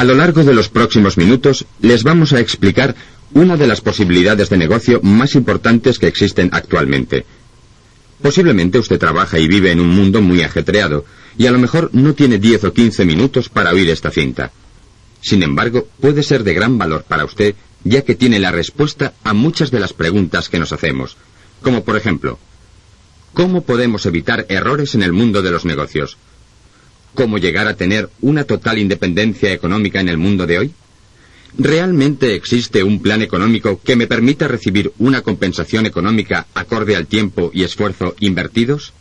a lo largo de los próximos minutos les vamos a explicar una de las posibilidades de negocio más importantes que existen actualmente. Posiblemente usted trabaja y vive en un mundo muy ajetreado y a lo mejor no tiene 10 o 15 minutos para oír esta cinta. Sin embargo, puede ser de gran valor para usted ya que tiene la respuesta a muchas de las preguntas que nos hacemos, como por ejemplo, ¿cómo podemos evitar errores en el mundo de los negocios? ¿Cómo llegar a tener una total independencia económica en el mundo de hoy? ¿Realmente existe un plan económico que me permita recibir una compensación económica acorde al tiempo y esfuerzo invertidos?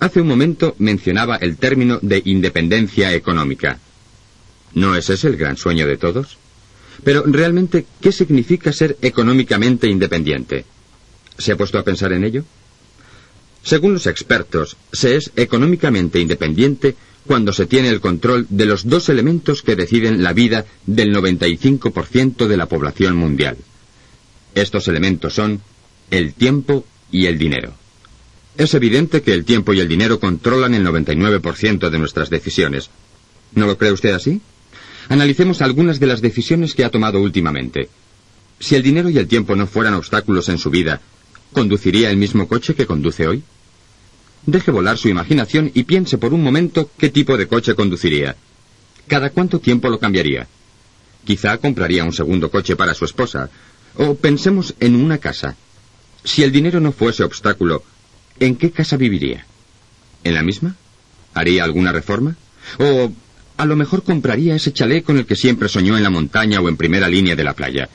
Hace un momento mencionaba el término de independencia económica. ¿No es ese el gran sueño de todos? Pero realmente, ¿qué significa ser económicamente independiente? ¿Se ha puesto a pensar en ello? Según los expertos, se es económicamente independiente cuando se tiene el control de los dos elementos que deciden la vida del 95% de la población mundial. Estos elementos son el tiempo y el dinero. Es evidente que el tiempo y el dinero controlan el 99% de nuestras decisiones. ¿No lo cree usted así? Analicemos algunas de las decisiones que ha tomado últimamente. Si el dinero y el tiempo no fueran obstáculos en su vida, ¿conduciría el mismo coche que conduce hoy? Deje volar su imaginación y piense por un momento qué tipo de coche conduciría. ¿Cada cuánto tiempo lo cambiaría? Quizá compraría un segundo coche para su esposa. O pensemos en una casa. Si el dinero no fuese obstáculo, ¿en qué casa viviría? ¿En la misma? ¿Haría alguna reforma? ¿O a lo mejor compraría ese chalet con el que siempre soñó en la montaña o en primera línea de la playa.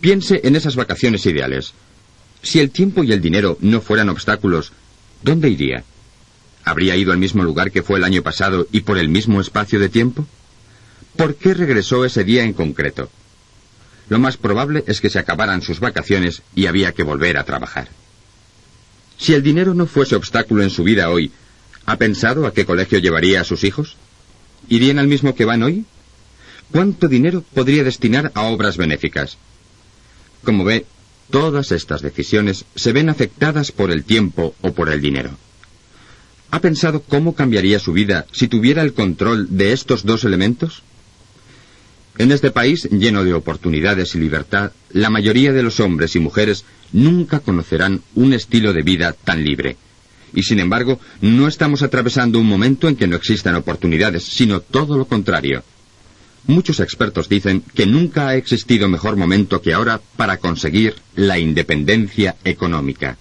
Piense en esas vacaciones ideales. Si el tiempo y el dinero no fueran obstáculos, ¿dónde iría? ¿Habría ido al mismo lugar que fue el año pasado y por el mismo espacio de tiempo? ¿Por qué regresó ese día en concreto? Lo más probable es que se acabaran sus vacaciones y había que volver a trabajar. Si el dinero no fuese obstáculo en su vida hoy, ¿ha pensado a qué colegio llevaría a sus hijos? ¿Irían al mismo que van hoy? ¿Cuánto dinero podría destinar a obras benéficas? Como ve, todas estas decisiones se ven afectadas por el tiempo o por el dinero. ¿Ha pensado cómo cambiaría su vida si tuviera el control de estos dos elementos? En este país lleno de oportunidades y libertad, la mayoría de los hombres y mujeres nunca conocerán un estilo de vida tan libre. Y sin embargo, no estamos atravesando un momento en que no existan oportunidades, sino todo lo contrario. Muchos expertos dicen que nunca ha existido mejor momento que ahora para conseguir la independencia económica.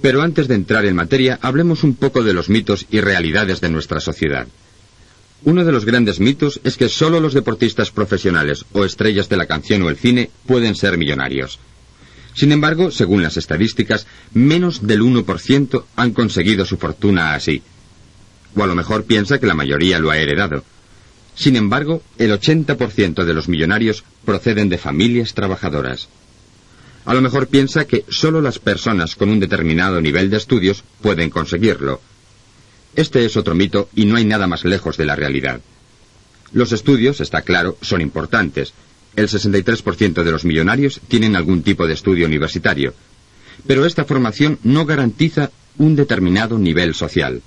Pero antes de entrar en materia, hablemos un poco de los mitos y realidades de nuestra sociedad. Uno de los grandes mitos es que solo los deportistas profesionales o estrellas de la canción o el cine pueden ser millonarios. Sin embargo, según las estadísticas, menos del 1% han conseguido su fortuna así. O a lo mejor piensa que la mayoría lo ha heredado. Sin embargo, el 80% de los millonarios proceden de familias trabajadoras. A lo mejor piensa que solo las personas con un determinado nivel de estudios pueden conseguirlo. Este es otro mito y no hay nada más lejos de la realidad. Los estudios, está claro, son importantes, el 63% de los millonarios tienen algún tipo de estudio universitario, pero esta formación no garantiza un determinado nivel social.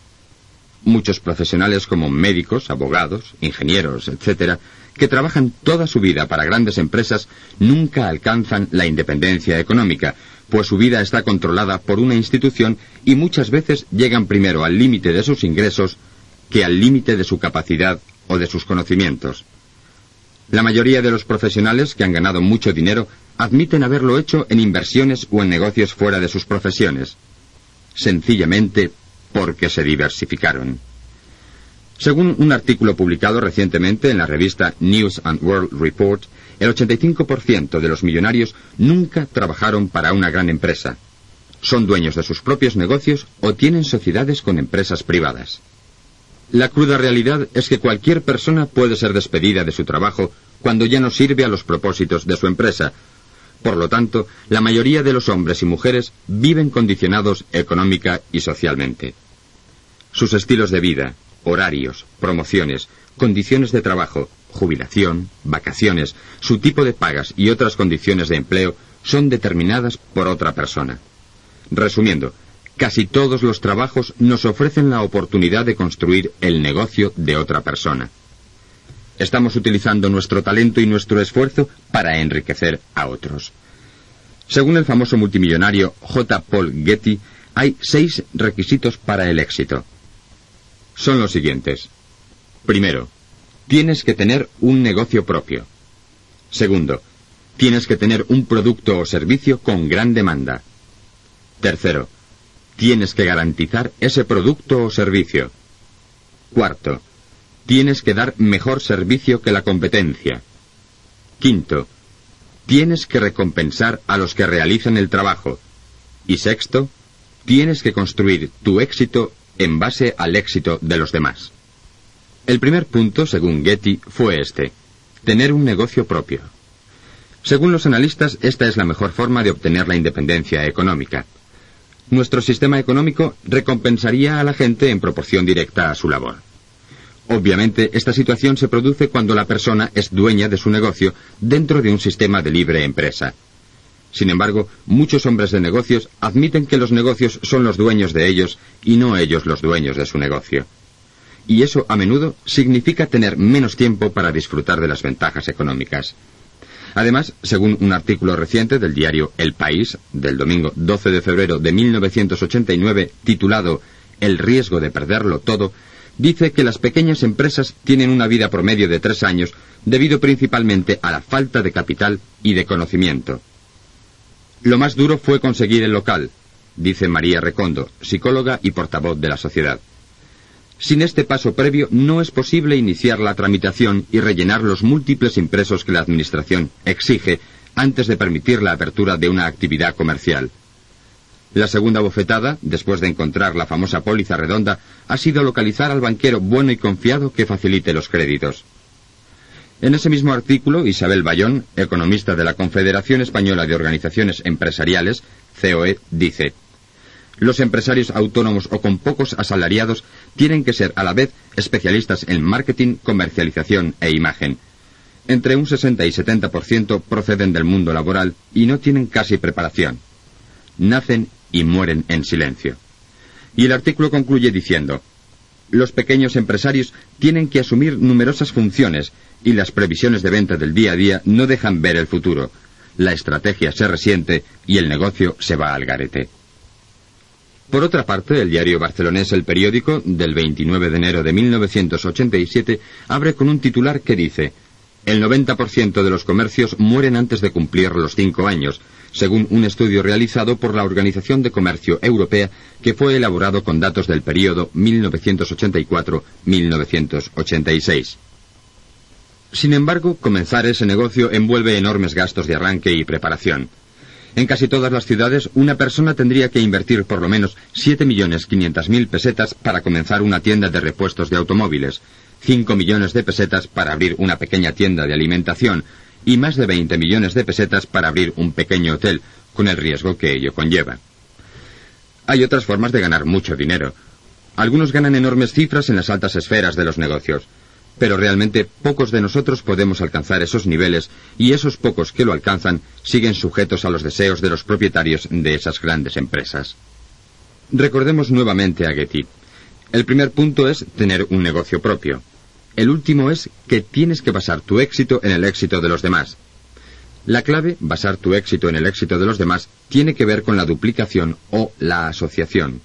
Muchos profesionales como médicos, abogados, ingenieros, etc., que trabajan toda su vida para grandes empresas, nunca alcanzan la independencia económica, pues su vida está controlada por una institución y muchas veces llegan primero al límite de sus ingresos que al límite de su capacidad o de sus conocimientos. La mayoría de los profesionales que han ganado mucho dinero admiten haberlo hecho en inversiones o en negocios fuera de sus profesiones. Sencillamente porque se diversificaron. Según un artículo publicado recientemente en la revista News and World Report, el 85% de los millonarios nunca trabajaron para una gran empresa. Son dueños de sus propios negocios o tienen sociedades con empresas privadas. La cruda realidad es que cualquier persona puede ser despedida de su trabajo cuando ya no sirve a los propósitos de su empresa. Por lo tanto, la mayoría de los hombres y mujeres viven condicionados económica y socialmente. Sus estilos de vida, horarios, promociones, condiciones de trabajo, jubilación, vacaciones, su tipo de pagas y otras condiciones de empleo son determinadas por otra persona. Resumiendo, casi todos los trabajos nos ofrecen la oportunidad de construir el negocio de otra persona. Estamos utilizando nuestro talento y nuestro esfuerzo para enriquecer a otros. Según el famoso multimillonario J. Paul Getty, hay seis requisitos para el éxito. Son los siguientes. Primero, tienes que tener un negocio propio. Segundo, tienes que tener un producto o servicio con gran demanda. Tercero, tienes que garantizar ese producto o servicio. Cuarto, tienes que dar mejor servicio que la competencia. Quinto, tienes que recompensar a los que realizan el trabajo. Y sexto, tienes que construir tu éxito en base al éxito de los demás. El primer punto, según Getty, fue este, tener un negocio propio. Según los analistas, esta es la mejor forma de obtener la independencia económica. Nuestro sistema económico recompensaría a la gente en proporción directa a su labor. Obviamente, esta situación se produce cuando la persona es dueña de su negocio dentro de un sistema de libre empresa. Sin embargo, muchos hombres de negocios admiten que los negocios son los dueños de ellos y no ellos los dueños de su negocio y eso a menudo significa tener menos tiempo para disfrutar de las ventajas económicas. Además, según un artículo reciente del diario El País, del domingo 12 de febrero de 1989, titulado El riesgo de perderlo todo, dice que las pequeñas empresas tienen una vida promedio de tres años debido principalmente a la falta de capital y de conocimiento. Lo más duro fue conseguir el local, dice María Recondo, psicóloga y portavoz de la sociedad. Sin este paso previo no es posible iniciar la tramitación y rellenar los múltiples impresos que la Administración exige antes de permitir la apertura de una actividad comercial. La segunda bofetada, después de encontrar la famosa póliza redonda, ha sido localizar al banquero bueno y confiado que facilite los créditos. En ese mismo artículo, Isabel Bayón, economista de la Confederación Española de Organizaciones Empresariales, COE, dice los empresarios autónomos o con pocos asalariados tienen que ser a la vez especialistas en marketing, comercialización e imagen. Entre un 60 y 70% proceden del mundo laboral y no tienen casi preparación. Nacen y mueren en silencio. Y el artículo concluye diciendo, los pequeños empresarios tienen que asumir numerosas funciones y las previsiones de venta del día a día no dejan ver el futuro. La estrategia se resiente y el negocio se va al garete. Por otra parte, el diario barcelonés El Periódico, del 29 de enero de 1987, abre con un titular que dice El 90% de los comercios mueren antes de cumplir los cinco años, según un estudio realizado por la Organización de Comercio Europea que fue elaborado con datos del periodo 1984-1986. Sin embargo, comenzar ese negocio envuelve enormes gastos de arranque y preparación. En casi todas las ciudades, una persona tendría que invertir por lo menos 7.500.000 pesetas para comenzar una tienda de repuestos de automóviles, 5 millones de pesetas para abrir una pequeña tienda de alimentación y más de 20 millones de pesetas para abrir un pequeño hotel, con el riesgo que ello conlleva. Hay otras formas de ganar mucho dinero. Algunos ganan enormes cifras en las altas esferas de los negocios pero realmente pocos de nosotros podemos alcanzar esos niveles y esos pocos que lo alcanzan siguen sujetos a los deseos de los propietarios de esas grandes empresas. Recordemos nuevamente a Getty. El primer punto es tener un negocio propio. El último es que tienes que basar tu éxito en el éxito de los demás. La clave, basar tu éxito en el éxito de los demás, tiene que ver con la duplicación o la asociación.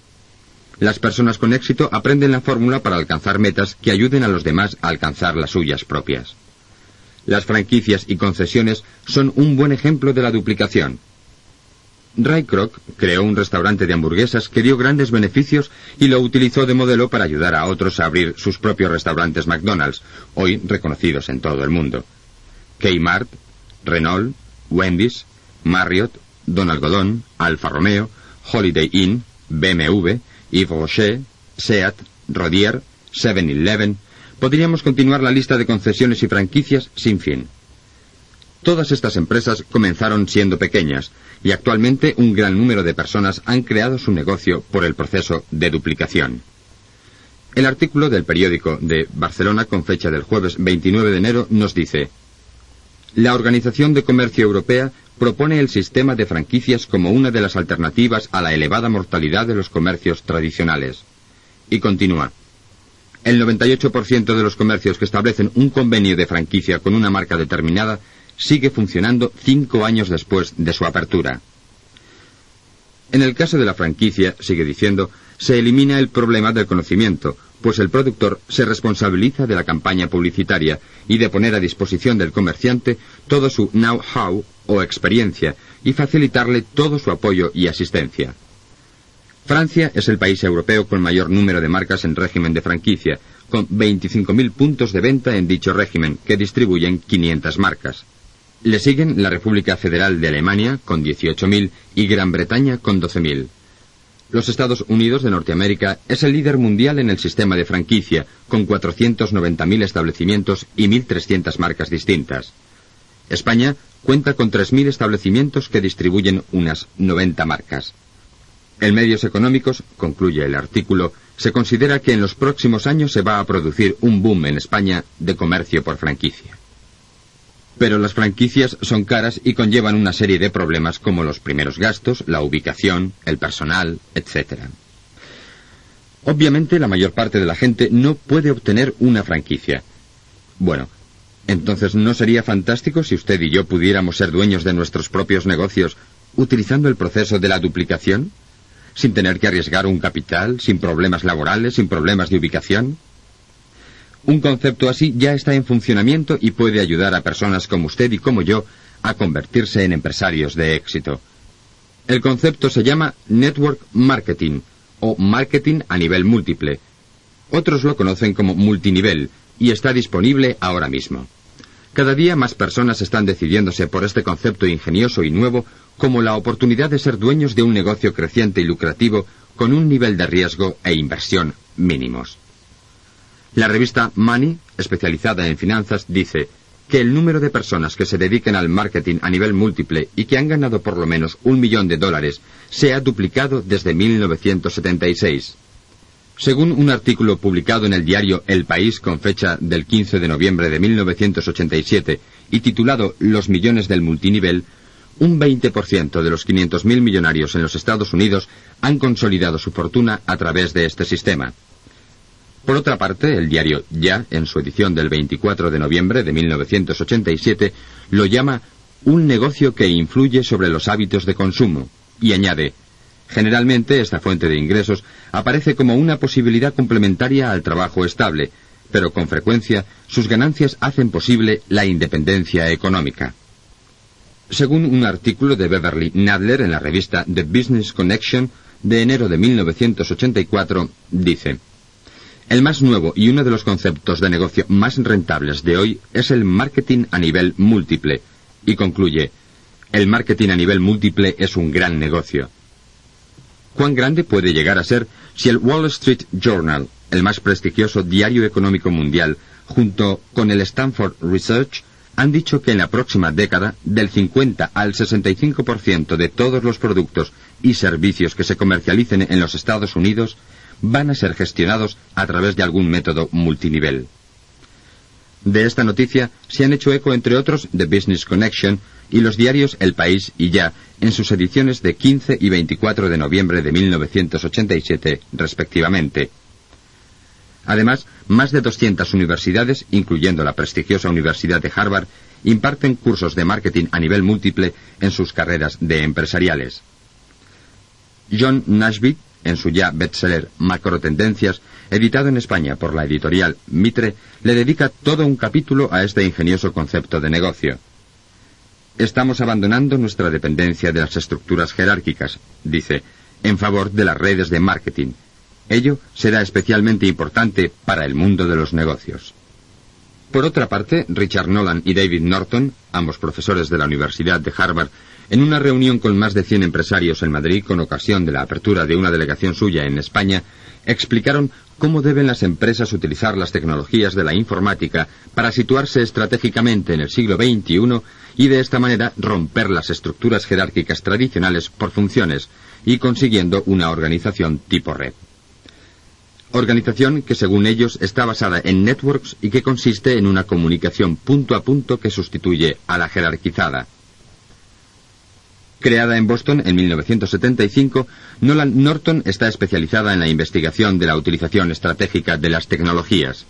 Las personas con éxito aprenden la fórmula para alcanzar metas que ayuden a los demás a alcanzar las suyas propias. Las franquicias y concesiones son un buen ejemplo de la duplicación. Ray Kroc creó un restaurante de hamburguesas que dio grandes beneficios y lo utilizó de modelo para ayudar a otros a abrir sus propios restaurantes McDonald's, hoy reconocidos en todo el mundo. Kmart, Renault, Wendy's, Marriott, Don Algodón, Alfa Romeo, Holiday Inn, BMW, Yves Rocher, Seat, Rodier, 7-Eleven. Podríamos continuar la lista de concesiones y franquicias sin fin. Todas estas empresas comenzaron siendo pequeñas y actualmente un gran número de personas han creado su negocio por el proceso de duplicación. El artículo del periódico de Barcelona con fecha del jueves 29 de enero nos dice La Organización de Comercio Europea propone el sistema de franquicias como una de las alternativas a la elevada mortalidad de los comercios tradicionales. Y continúa. El 98% de los comercios que establecen un convenio de franquicia con una marca determinada sigue funcionando cinco años después de su apertura. En el caso de la franquicia, sigue diciendo, se elimina el problema del conocimiento, pues el productor se responsabiliza de la campaña publicitaria y de poner a disposición del comerciante todo su know-how o experiencia y facilitarle todo su apoyo y asistencia. Francia es el país europeo con mayor número de marcas en régimen de franquicia, con 25.000 puntos de venta en dicho régimen, que distribuyen 500 marcas. Le siguen la República Federal de Alemania con 18.000 y Gran Bretaña con 12.000. Los Estados Unidos de Norteamérica es el líder mundial en el sistema de franquicia, con 490.000 establecimientos y 1.300 marcas distintas. España cuenta con 3.000 establecimientos que distribuyen unas 90 marcas. En medios económicos, concluye el artículo, se considera que en los próximos años se va a producir un boom en España de comercio por franquicia. Pero las franquicias son caras y conllevan una serie de problemas como los primeros gastos, la ubicación, el personal, etc. Obviamente la mayor parte de la gente no puede obtener una franquicia. Bueno, entonces ¿no sería fantástico si usted y yo pudiéramos ser dueños de nuestros propios negocios utilizando el proceso de la duplicación? Sin tener que arriesgar un capital, sin problemas laborales, sin problemas de ubicación. Un concepto así ya está en funcionamiento y puede ayudar a personas como usted y como yo a convertirse en empresarios de éxito. El concepto se llama Network Marketing o Marketing a nivel múltiple. Otros lo conocen como multinivel y está disponible ahora mismo. Cada día más personas están decidiéndose por este concepto ingenioso y nuevo como la oportunidad de ser dueños de un negocio creciente y lucrativo con un nivel de riesgo e inversión mínimos. La revista Money, especializada en finanzas, dice que el número de personas que se dediquen al marketing a nivel múltiple y que han ganado por lo menos un millón de dólares se ha duplicado desde 1976. Según un artículo publicado en el diario El País con fecha del 15 de noviembre de 1987 y titulado Los millones del multinivel, un 20% de los 500.000 millonarios en los Estados Unidos han consolidado su fortuna a través de este sistema. Por otra parte, el diario Ya, en su edición del 24 de noviembre de 1987, lo llama un negocio que influye sobre los hábitos de consumo, y añade, generalmente esta fuente de ingresos aparece como una posibilidad complementaria al trabajo estable, pero con frecuencia sus ganancias hacen posible la independencia económica. Según un artículo de Beverly Nadler en la revista The Business Connection de enero de 1984, dice, el más nuevo y uno de los conceptos de negocio más rentables de hoy es el marketing a nivel múltiple. Y concluye, el marketing a nivel múltiple es un gran negocio. ¿Cuán grande puede llegar a ser si el Wall Street Journal, el más prestigioso diario económico mundial, junto con el Stanford Research, han dicho que en la próxima década, del 50 al 65% de todos los productos y servicios que se comercialicen en los Estados Unidos van a ser gestionados a través de algún método multinivel. De esta noticia se han hecho eco, entre otros, The Business Connection y los diarios El País y Ya, en sus ediciones de 15 y 24 de noviembre de 1987, respectivamente. Además, más de 200 universidades, incluyendo la prestigiosa Universidad de Harvard, imparten cursos de marketing a nivel múltiple en sus carreras de empresariales. John Nashby, en su ya bestseller Macrotendencias, editado en España por la editorial Mitre, le dedica todo un capítulo a este ingenioso concepto de negocio. Estamos abandonando nuestra dependencia de las estructuras jerárquicas, dice, en favor de las redes de marketing. Ello será especialmente importante para el mundo de los negocios. Por otra parte, Richard Nolan y David Norton, ambos profesores de la Universidad de Harvard, en una reunión con más de 100 empresarios en Madrid con ocasión de la apertura de una delegación suya en España, explicaron cómo deben las empresas utilizar las tecnologías de la informática para situarse estratégicamente en el siglo XXI y de esta manera romper las estructuras jerárquicas tradicionales por funciones y consiguiendo una organización tipo red. Organización que según ellos está basada en networks y que consiste en una comunicación punto a punto que sustituye a la jerarquizada. Creada en Boston en 1975, Nolan Norton está especializada en la investigación de la utilización estratégica de las tecnologías.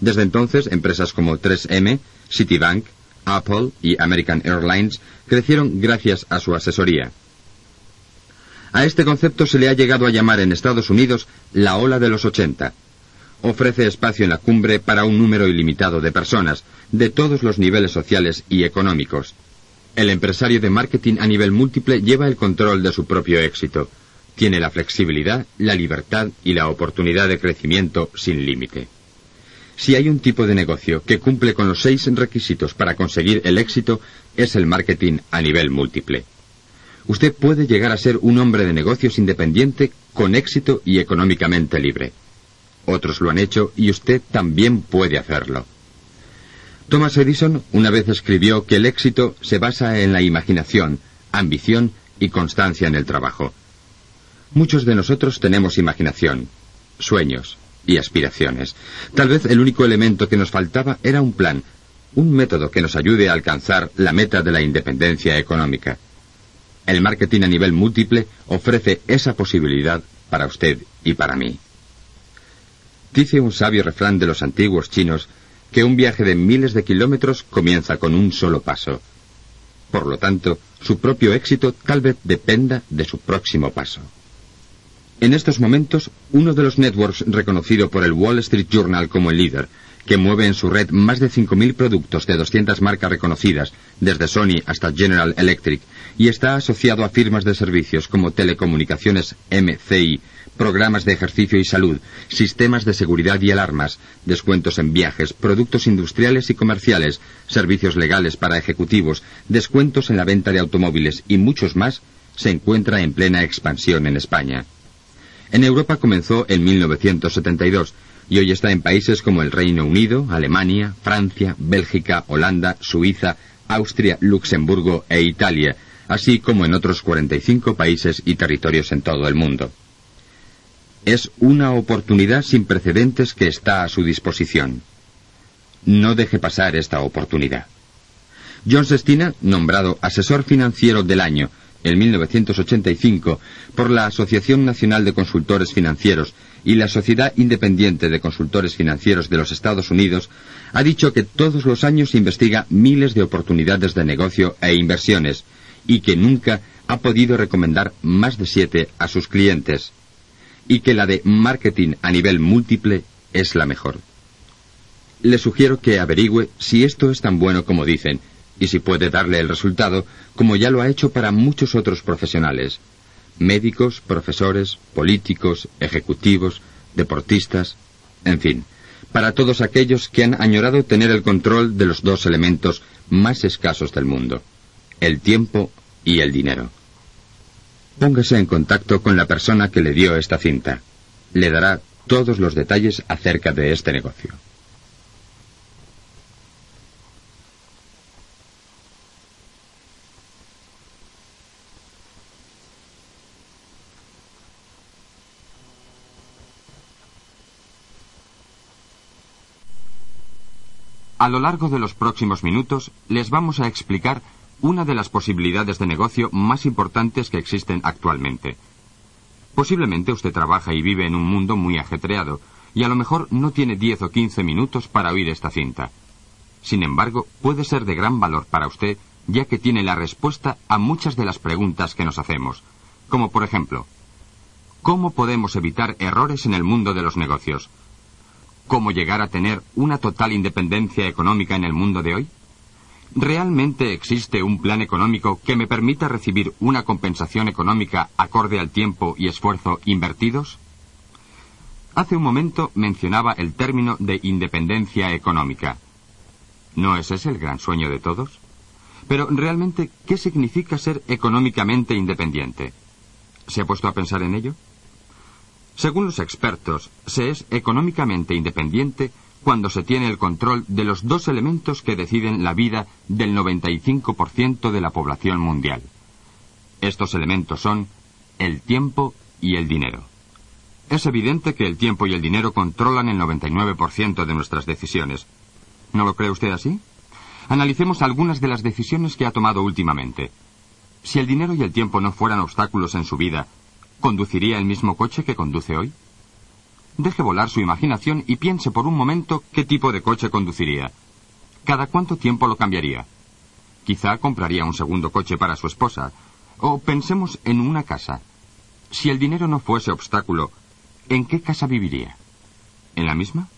Desde entonces, empresas como 3M, Citibank, Apple y American Airlines crecieron gracias a su asesoría. A este concepto se le ha llegado a llamar en Estados Unidos la ola de los 80. Ofrece espacio en la cumbre para un número ilimitado de personas, de todos los niveles sociales y económicos. El empresario de marketing a nivel múltiple lleva el control de su propio éxito. Tiene la flexibilidad, la libertad y la oportunidad de crecimiento sin límite. Si hay un tipo de negocio que cumple con los seis requisitos para conseguir el éxito, es el marketing a nivel múltiple. Usted puede llegar a ser un hombre de negocios independiente con éxito y económicamente libre. Otros lo han hecho y usted también puede hacerlo. Thomas Edison una vez escribió que el éxito se basa en la imaginación, ambición y constancia en el trabajo. Muchos de nosotros tenemos imaginación, sueños y aspiraciones. Tal vez el único elemento que nos faltaba era un plan, un método que nos ayude a alcanzar la meta de la independencia económica. El marketing a nivel múltiple ofrece esa posibilidad para usted y para mí. Dice un sabio refrán de los antiguos chinos que un viaje de miles de kilómetros comienza con un solo paso. Por lo tanto, su propio éxito tal vez dependa de su próximo paso. En estos momentos, uno de los networks reconocido por el Wall Street Journal como el líder, que mueve en su red más de 5.000 productos de 200 marcas reconocidas, desde Sony hasta General Electric, y está asociado a firmas de servicios como Telecomunicaciones MCI, programas de ejercicio y salud, sistemas de seguridad y alarmas, descuentos en viajes, productos industriales y comerciales, servicios legales para ejecutivos, descuentos en la venta de automóviles y muchos más, se encuentra en plena expansión en España. En Europa comenzó en 1972 y hoy está en países como el Reino Unido, Alemania, Francia, Bélgica, Holanda, Suiza, Austria, Luxemburgo e Italia, así como en otros 45 países y territorios en todo el mundo. Es una oportunidad sin precedentes que está a su disposición. No deje pasar esta oportunidad. John Sestina, nombrado asesor financiero del año en 1985 por la Asociación Nacional de Consultores Financieros y la Sociedad Independiente de Consultores Financieros de los Estados Unidos, ha dicho que todos los años investiga miles de oportunidades de negocio e inversiones y que nunca ha podido recomendar más de siete a sus clientes y que la de marketing a nivel múltiple es la mejor. Le sugiero que averigüe si esto es tan bueno como dicen y si puede darle el resultado como ya lo ha hecho para muchos otros profesionales, médicos, profesores, políticos, ejecutivos, deportistas, en fin, para todos aquellos que han añorado tener el control de los dos elementos más escasos del mundo, el tiempo y el dinero. Póngase en contacto con la persona que le dio esta cinta. Le dará todos los detalles acerca de este negocio. A lo largo de los próximos minutos les vamos a explicar una de las posibilidades de negocio más importantes que existen actualmente. Posiblemente usted trabaja y vive en un mundo muy ajetreado, y a lo mejor no tiene 10 o 15 minutos para oír esta cinta. Sin embargo, puede ser de gran valor para usted, ya que tiene la respuesta a muchas de las preguntas que nos hacemos, como por ejemplo, ¿cómo podemos evitar errores en el mundo de los negocios? ¿Cómo llegar a tener una total independencia económica en el mundo de hoy? ¿Realmente existe un plan económico que me permita recibir una compensación económica acorde al tiempo y esfuerzo invertidos? Hace un momento mencionaba el término de independencia económica. ¿No es ese el gran sueño de todos? Pero realmente, ¿qué significa ser económicamente independiente? ¿Se ha puesto a pensar en ello? Según los expertos, se es económicamente independiente cuando se tiene el control de los dos elementos que deciden la vida del 95% de la población mundial. Estos elementos son el tiempo y el dinero. Es evidente que el tiempo y el dinero controlan el 99% de nuestras decisiones. ¿No lo cree usted así? Analicemos algunas de las decisiones que ha tomado últimamente. Si el dinero y el tiempo no fueran obstáculos en su vida, ¿conduciría el mismo coche que conduce hoy? Deje volar su imaginación y piense por un momento qué tipo de coche conduciría. ¿Cada cuánto tiempo lo cambiaría? Quizá compraría un segundo coche para su esposa. O pensemos en una casa. Si el dinero no fuese obstáculo, ¿en qué casa viviría? ¿En la misma?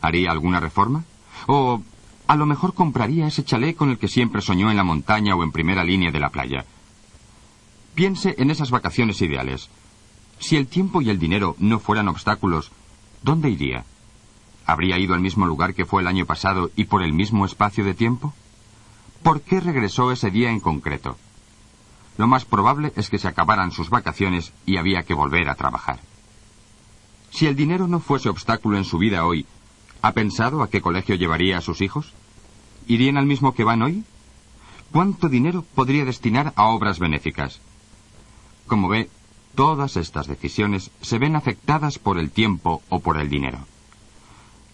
¿Haría alguna reforma? O a lo mejor compraría ese chalet con el que siempre soñó en la montaña o en primera línea de la playa. Piense en esas vacaciones ideales. Si el tiempo y el dinero no fueran obstáculos, ¿dónde iría? ¿Habría ido al mismo lugar que fue el año pasado y por el mismo espacio de tiempo? ¿Por qué regresó ese día en concreto? Lo más probable es que se acabaran sus vacaciones y había que volver a trabajar. Si el dinero no fuese obstáculo en su vida hoy, ¿ha pensado a qué colegio llevaría a sus hijos? ¿Irían al mismo que van hoy? ¿Cuánto dinero podría destinar a obras benéficas? Como ve, todas estas decisiones se ven afectadas por el tiempo o por el dinero.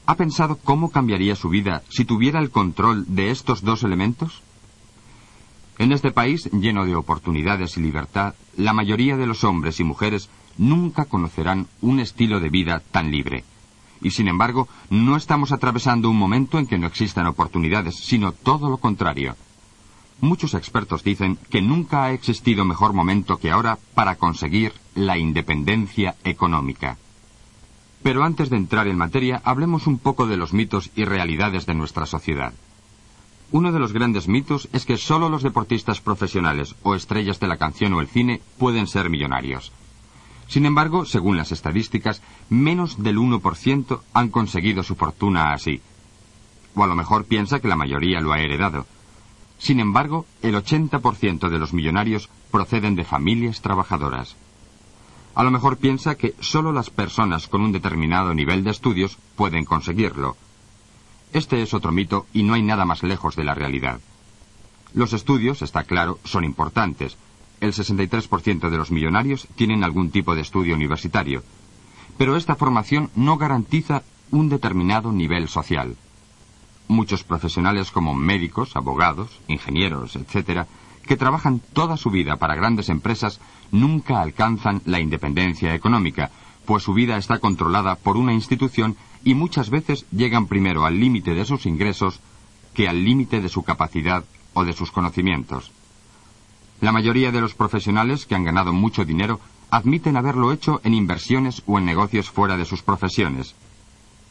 ¿Ha pensado cómo cambiaría su vida si tuviera el control de estos dos elementos? En este país, lleno de oportunidades y libertad, la mayoría de los hombres y mujeres nunca conocerán un estilo de vida tan libre. Y sin embargo, no estamos atravesando un momento en que no existan oportunidades, sino todo lo contrario. Muchos expertos dicen que nunca ha existido mejor momento que ahora para conseguir la independencia económica. Pero antes de entrar en materia, hablemos un poco de los mitos y realidades de nuestra sociedad. Uno de los grandes mitos es que solo los deportistas profesionales o estrellas de la canción o el cine pueden ser millonarios. Sin embargo, según las estadísticas, menos del 1% han conseguido su fortuna así. O a lo mejor piensa que la mayoría lo ha heredado. Sin embargo, el 80% de los millonarios proceden de familias trabajadoras. A lo mejor piensa que solo las personas con un determinado nivel de estudios pueden conseguirlo. Este es otro mito y no hay nada más lejos de la realidad. Los estudios, está claro, son importantes. El 63% de los millonarios tienen algún tipo de estudio universitario. Pero esta formación no garantiza un determinado nivel social. Muchos profesionales como médicos, abogados, ingenieros, etc., que trabajan toda su vida para grandes empresas, nunca alcanzan la independencia económica, pues su vida está controlada por una institución y muchas veces llegan primero al límite de sus ingresos que al límite de su capacidad o de sus conocimientos. La mayoría de los profesionales que han ganado mucho dinero admiten haberlo hecho en inversiones o en negocios fuera de sus profesiones,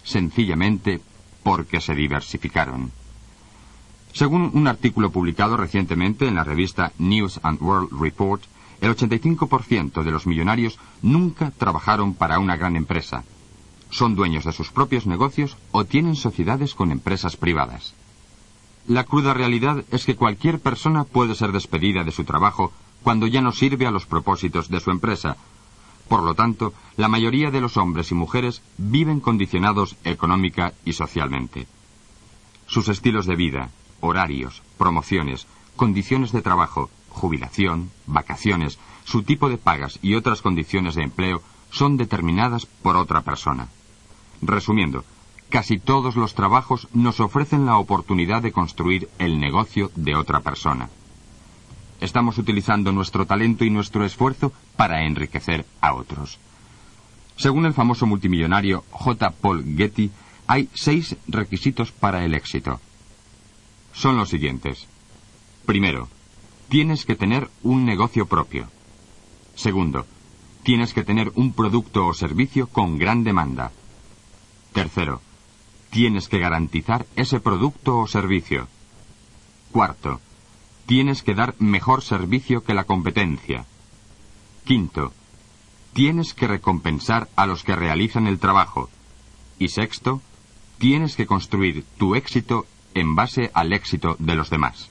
sencillamente porque se diversificaron. Según un artículo publicado recientemente en la revista News and World Report, el 85% de los millonarios nunca trabajaron para una gran empresa, son dueños de sus propios negocios o tienen sociedades con empresas privadas. La cruda realidad es que cualquier persona puede ser despedida de su trabajo cuando ya no sirve a los propósitos de su empresa. Por lo tanto, la mayoría de los hombres y mujeres viven condicionados económica y socialmente. Sus estilos de vida, horarios, promociones, condiciones de trabajo, jubilación, vacaciones, su tipo de pagas y otras condiciones de empleo son determinadas por otra persona. Resumiendo, casi todos los trabajos nos ofrecen la oportunidad de construir el negocio de otra persona. Estamos utilizando nuestro talento y nuestro esfuerzo para enriquecer a otros. Según el famoso multimillonario J. Paul Getty, hay seis requisitos para el éxito. Son los siguientes. Primero, tienes que tener un negocio propio. Segundo, tienes que tener un producto o servicio con gran demanda. Tercero, tienes que garantizar ese producto o servicio. Cuarto, tienes que dar mejor servicio que la competencia. Quinto, tienes que recompensar a los que realizan el trabajo. Y sexto, tienes que construir tu éxito en base al éxito de los demás.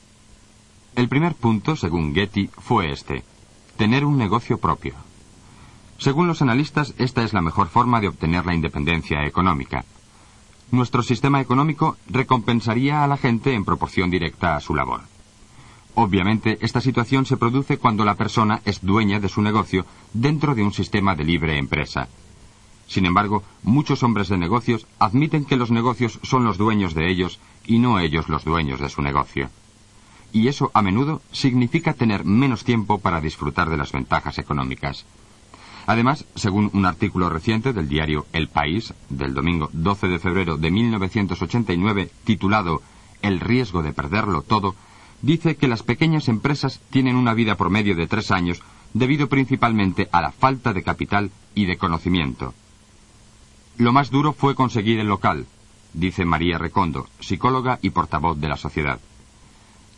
El primer punto, según Getty, fue este, tener un negocio propio. Según los analistas, esta es la mejor forma de obtener la independencia económica. Nuestro sistema económico recompensaría a la gente en proporción directa a su labor. Obviamente, esta situación se produce cuando la persona es dueña de su negocio dentro de un sistema de libre empresa. Sin embargo, muchos hombres de negocios admiten que los negocios son los dueños de ellos y no ellos los dueños de su negocio. Y eso a menudo significa tener menos tiempo para disfrutar de las ventajas económicas. Además, según un artículo reciente del diario El País, del domingo 12 de febrero de 1989, titulado El riesgo de perderlo todo, dice que las pequeñas empresas tienen una vida promedio de tres años debido principalmente a la falta de capital y de conocimiento. Lo más duro fue conseguir el local, dice María Recondo, psicóloga y portavoz de la sociedad.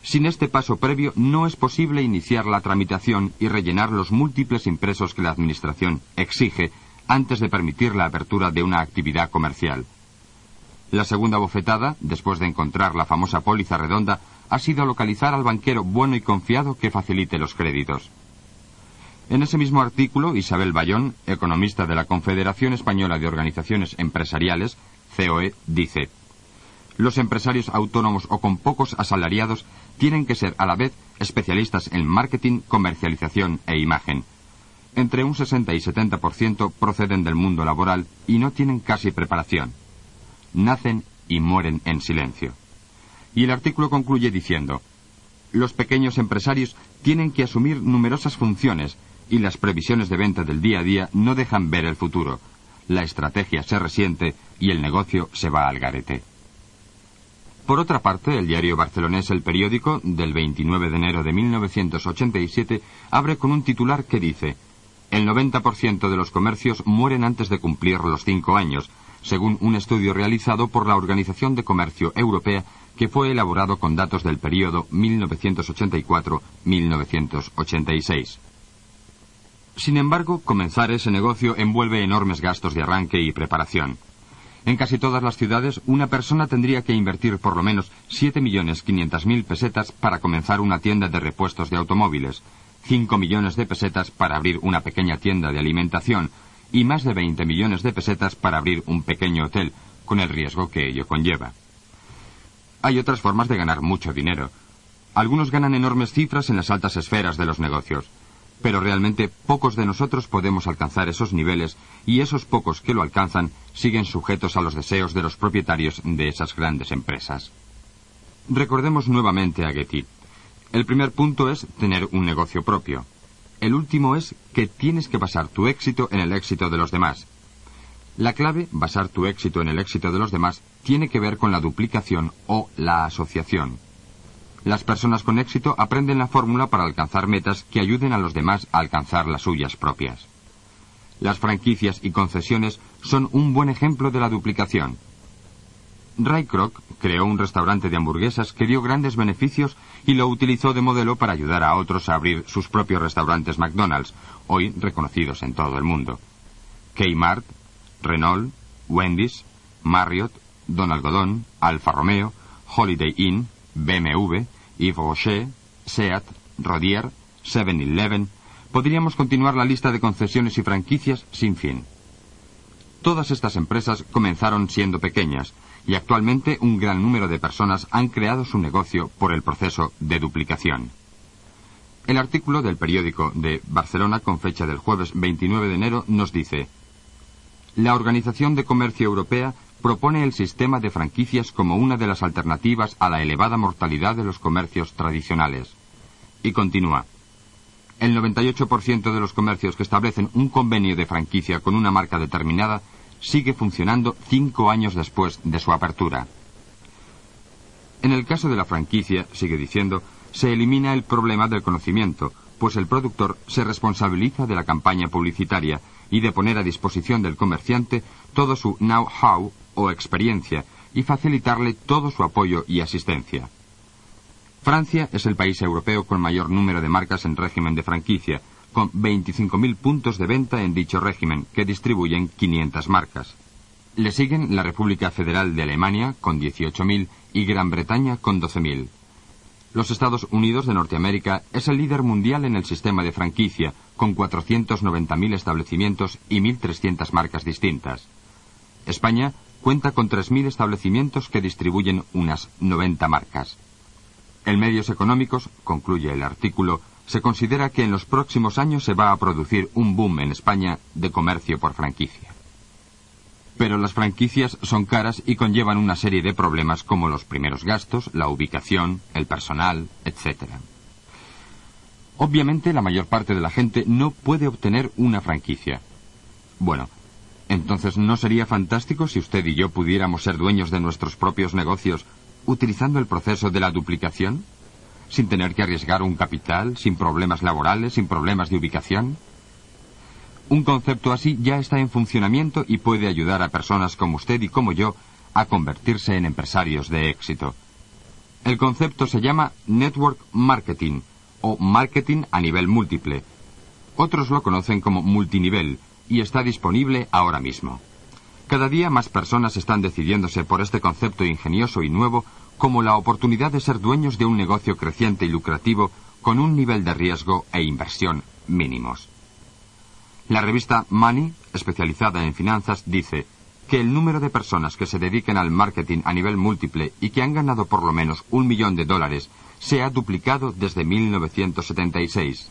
Sin este paso previo no es posible iniciar la tramitación y rellenar los múltiples impresos que la Administración exige antes de permitir la apertura de una actividad comercial. La segunda bofetada, después de encontrar la famosa póliza redonda, ha sido localizar al banquero bueno y confiado que facilite los créditos. En ese mismo artículo, Isabel Bayón, economista de la Confederación Española de Organizaciones Empresariales, COE, dice, Los empresarios autónomos o con pocos asalariados tienen que ser a la vez especialistas en marketing, comercialización e imagen. Entre un 60 y 70% proceden del mundo laboral y no tienen casi preparación. Nacen y mueren en silencio. Y el artículo concluye diciendo, los pequeños empresarios tienen que asumir numerosas funciones, y las previsiones de venta del día a día no dejan ver el futuro. La estrategia se resiente y el negocio se va al garete. Por otra parte, el diario barcelonés El Periódico, del 29 de enero de 1987, abre con un titular que dice El 90% de los comercios mueren antes de cumplir los cinco años, según un estudio realizado por la Organización de Comercio Europea que fue elaborado con datos del periodo 1984-1986. Sin embargo, comenzar ese negocio envuelve enormes gastos de arranque y preparación. En casi todas las ciudades, una persona tendría que invertir por lo menos 7.500.000 pesetas para comenzar una tienda de repuestos de automóviles, 5 millones de pesetas para abrir una pequeña tienda de alimentación y más de 20 millones de pesetas para abrir un pequeño hotel, con el riesgo que ello conlleva. Hay otras formas de ganar mucho dinero. Algunos ganan enormes cifras en las altas esferas de los negocios pero realmente pocos de nosotros podemos alcanzar esos niveles y esos pocos que lo alcanzan siguen sujetos a los deseos de los propietarios de esas grandes empresas. Recordemos nuevamente a Getty. El primer punto es tener un negocio propio. El último es que tienes que basar tu éxito en el éxito de los demás. La clave, basar tu éxito en el éxito de los demás, tiene que ver con la duplicación o la asociación. Las personas con éxito aprenden la fórmula para alcanzar metas que ayuden a los demás a alcanzar las suyas propias. Las franquicias y concesiones son un buen ejemplo de la duplicación. Ray Kroc creó un restaurante de hamburguesas que dio grandes beneficios y lo utilizó de modelo para ayudar a otros a abrir sus propios restaurantes McDonald's, hoy reconocidos en todo el mundo. Kmart, Renault, Wendy's, Marriott, Don Algodón, Alfa Romeo, Holiday Inn, BMW, Yves Rocher, SEAT, Rodier, 7-Eleven, podríamos continuar la lista de concesiones y franquicias sin fin. Todas estas empresas comenzaron siendo pequeñas y actualmente un gran número de personas han creado su negocio por el proceso de duplicación. El artículo del periódico de Barcelona con fecha del jueves 29 de enero nos dice La Organización de Comercio Europea propone el sistema de franquicias como una de las alternativas a la elevada mortalidad de los comercios tradicionales. Y continúa. El 98% de los comercios que establecen un convenio de franquicia con una marca determinada sigue funcionando cinco años después de su apertura. En el caso de la franquicia, sigue diciendo, se elimina el problema del conocimiento, pues el productor se responsabiliza de la campaña publicitaria y de poner a disposición del comerciante todo su know-how o experiencia y facilitarle todo su apoyo y asistencia. Francia es el país europeo con mayor número de marcas en régimen de franquicia, con 25.000 puntos de venta en dicho régimen, que distribuyen 500 marcas. Le siguen la República Federal de Alemania con 18.000 y Gran Bretaña con 12.000. Los Estados Unidos de Norteamérica es el líder mundial en el sistema de franquicia, con 490.000 establecimientos y 1.300 marcas distintas. España cuenta con 3.000 establecimientos que distribuyen unas 90 marcas. En medios económicos, concluye el artículo, se considera que en los próximos años se va a producir un boom en España de comercio por franquicia. Pero las franquicias son caras y conllevan una serie de problemas como los primeros gastos, la ubicación, el personal, etc. Obviamente la mayor parte de la gente no puede obtener una franquicia. Bueno, entonces ¿no sería fantástico si usted y yo pudiéramos ser dueños de nuestros propios negocios utilizando el proceso de la duplicación? Sin tener que arriesgar un capital, sin problemas laborales, sin problemas de ubicación. Un concepto así ya está en funcionamiento y puede ayudar a personas como usted y como yo a convertirse en empresarios de éxito. El concepto se llama Network Marketing o Marketing a nivel múltiple. Otros lo conocen como multinivel y está disponible ahora mismo. Cada día más personas están decidiéndose por este concepto ingenioso y nuevo como la oportunidad de ser dueños de un negocio creciente y lucrativo con un nivel de riesgo e inversión mínimos. La revista Money, especializada en finanzas, dice que el número de personas que se dediquen al marketing a nivel múltiple y que han ganado por lo menos un millón de dólares se ha duplicado desde 1976.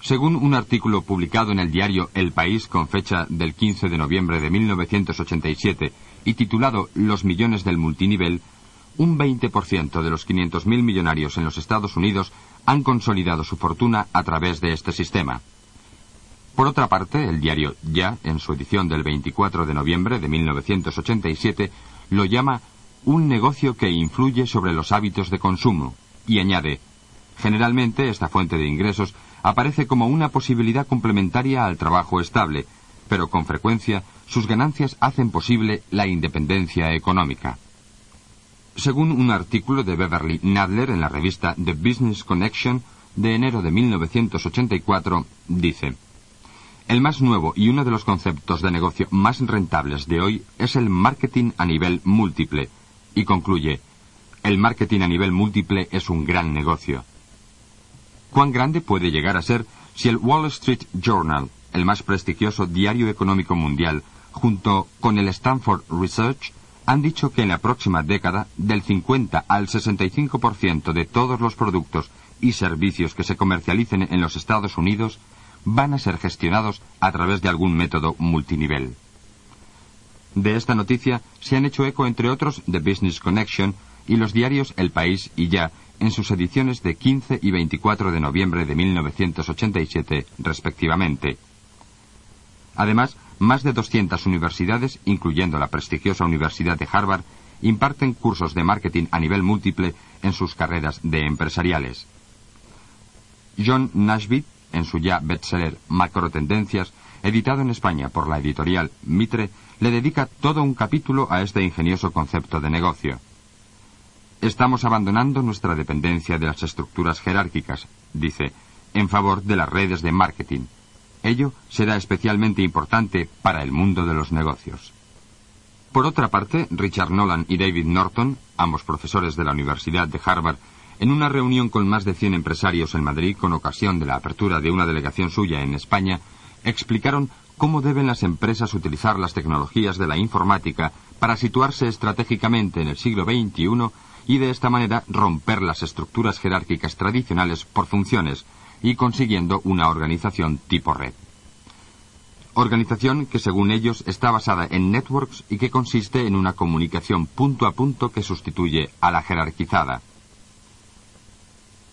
Según un artículo publicado en el diario El País con fecha del 15 de noviembre de 1987 y titulado Los millones del multinivel, un 20% de los 500.000 millonarios en los Estados Unidos han consolidado su fortuna a través de este sistema. Por otra parte, el diario Ya, en su edición del 24 de noviembre de 1987, lo llama un negocio que influye sobre los hábitos de consumo, y añade, generalmente esta fuente de ingresos aparece como una posibilidad complementaria al trabajo estable, pero con frecuencia sus ganancias hacen posible la independencia económica. Según un artículo de Beverly Nadler en la revista The Business Connection de enero de 1984, dice, el más nuevo y uno de los conceptos de negocio más rentables de hoy es el marketing a nivel múltiple. Y concluye, el marketing a nivel múltiple es un gran negocio. ¿Cuán grande puede llegar a ser si el Wall Street Journal, el más prestigioso diario económico mundial, junto con el Stanford Research, han dicho que en la próxima década del 50 al 65% de todos los productos y servicios que se comercialicen en los Estados Unidos van a ser gestionados a través de algún método multinivel. De esta noticia se han hecho eco, entre otros, The Business Connection y los diarios El País y Ya, en sus ediciones de 15 y 24 de noviembre de 1987, respectivamente. Además, más de 200 universidades, incluyendo la prestigiosa Universidad de Harvard, imparten cursos de marketing a nivel múltiple en sus carreras de empresariales. John Nashville en su ya bestseller Macrotendencias, editado en España por la editorial Mitre, le dedica todo un capítulo a este ingenioso concepto de negocio. Estamos abandonando nuestra dependencia de las estructuras jerárquicas, dice, en favor de las redes de marketing. Ello será especialmente importante para el mundo de los negocios. Por otra parte, Richard Nolan y David Norton, ambos profesores de la Universidad de Harvard, en una reunión con más de 100 empresarios en Madrid con ocasión de la apertura de una delegación suya en España, explicaron cómo deben las empresas utilizar las tecnologías de la informática para situarse estratégicamente en el siglo XXI y de esta manera romper las estructuras jerárquicas tradicionales por funciones y consiguiendo una organización tipo red. Organización que según ellos está basada en networks y que consiste en una comunicación punto a punto que sustituye a la jerarquizada.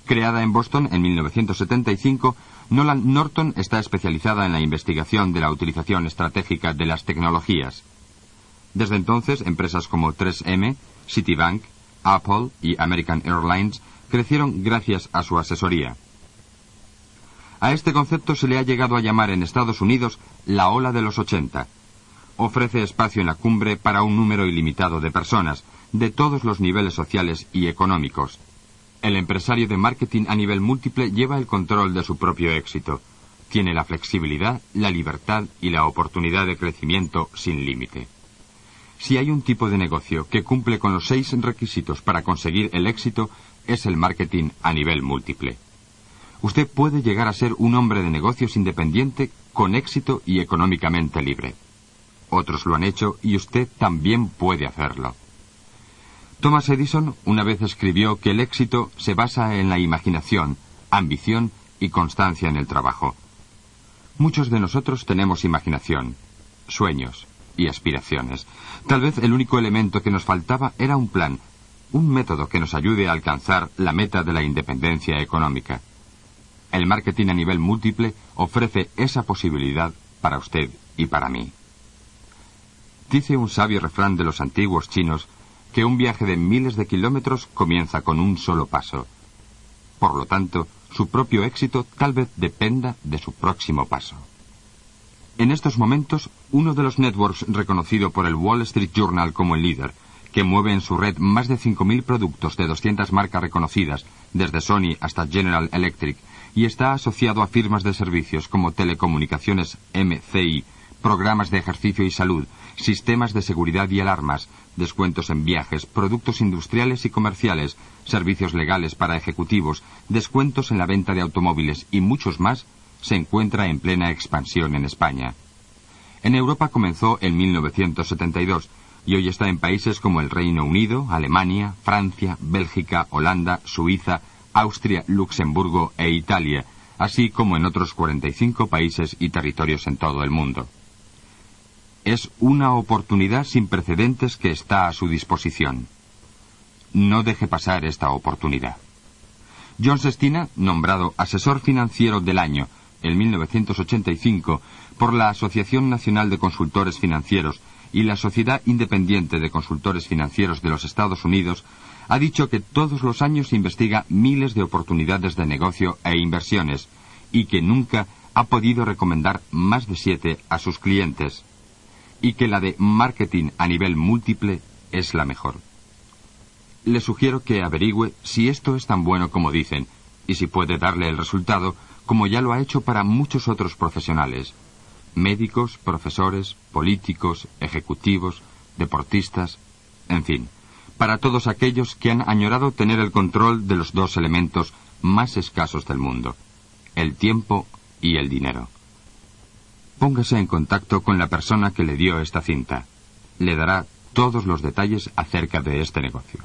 Creada en Boston en 1975, Nolan Norton está especializada en la investigación de la utilización estratégica de las tecnologías. Desde entonces, empresas como 3M, Citibank, Apple y American Airlines crecieron gracias a su asesoría. A este concepto se le ha llegado a llamar en Estados Unidos la ola de los 80. Ofrece espacio en la cumbre para un número ilimitado de personas, de todos los niveles sociales y económicos. El empresario de marketing a nivel múltiple lleva el control de su propio éxito. Tiene la flexibilidad, la libertad y la oportunidad de crecimiento sin límite. Si hay un tipo de negocio que cumple con los seis requisitos para conseguir el éxito, es el marketing a nivel múltiple. Usted puede llegar a ser un hombre de negocios independiente con éxito y económicamente libre. Otros lo han hecho y usted también puede hacerlo. Thomas Edison una vez escribió que el éxito se basa en la imaginación, ambición y constancia en el trabajo. Muchos de nosotros tenemos imaginación, sueños y aspiraciones. Tal vez el único elemento que nos faltaba era un plan, un método que nos ayude a alcanzar la meta de la independencia económica. El marketing a nivel múltiple ofrece esa posibilidad para usted y para mí. Dice un sabio refrán de los antiguos chinos que un viaje de miles de kilómetros comienza con un solo paso. Por lo tanto, su propio éxito tal vez dependa de su próximo paso. En estos momentos, uno de los networks reconocido por el Wall Street Journal como el líder, que mueve en su red más de 5.000 productos de 200 marcas reconocidas, desde Sony hasta General Electric, y está asociado a firmas de servicios como telecomunicaciones MCI, programas de ejercicio y salud, sistemas de seguridad y alarmas, descuentos en viajes, productos industriales y comerciales, servicios legales para ejecutivos, descuentos en la venta de automóviles y muchos más, se encuentra en plena expansión en España. En Europa comenzó en 1972 y hoy está en países como el Reino Unido, Alemania, Francia, Bélgica, Holanda, Suiza, Austria, Luxemburgo e Italia, así como en otros 45 países y territorios en todo el mundo. Es una oportunidad sin precedentes que está a su disposición. No deje pasar esta oportunidad. John Sestina, nombrado asesor financiero del año en 1985 por la Asociación Nacional de Consultores Financieros y la Sociedad Independiente de Consultores Financieros de los Estados Unidos, ha dicho que todos los años investiga miles de oportunidades de negocio e inversiones y que nunca ha podido recomendar más de siete a sus clientes y que la de marketing a nivel múltiple es la mejor. Le sugiero que averigüe si esto es tan bueno como dicen y si puede darle el resultado como ya lo ha hecho para muchos otros profesionales, médicos, profesores, políticos, ejecutivos, deportistas, en fin, para todos aquellos que han añorado tener el control de los dos elementos más escasos del mundo, el tiempo y el dinero. Póngase en contacto con la persona que le dio esta cinta. Le dará todos los detalles acerca de este negocio.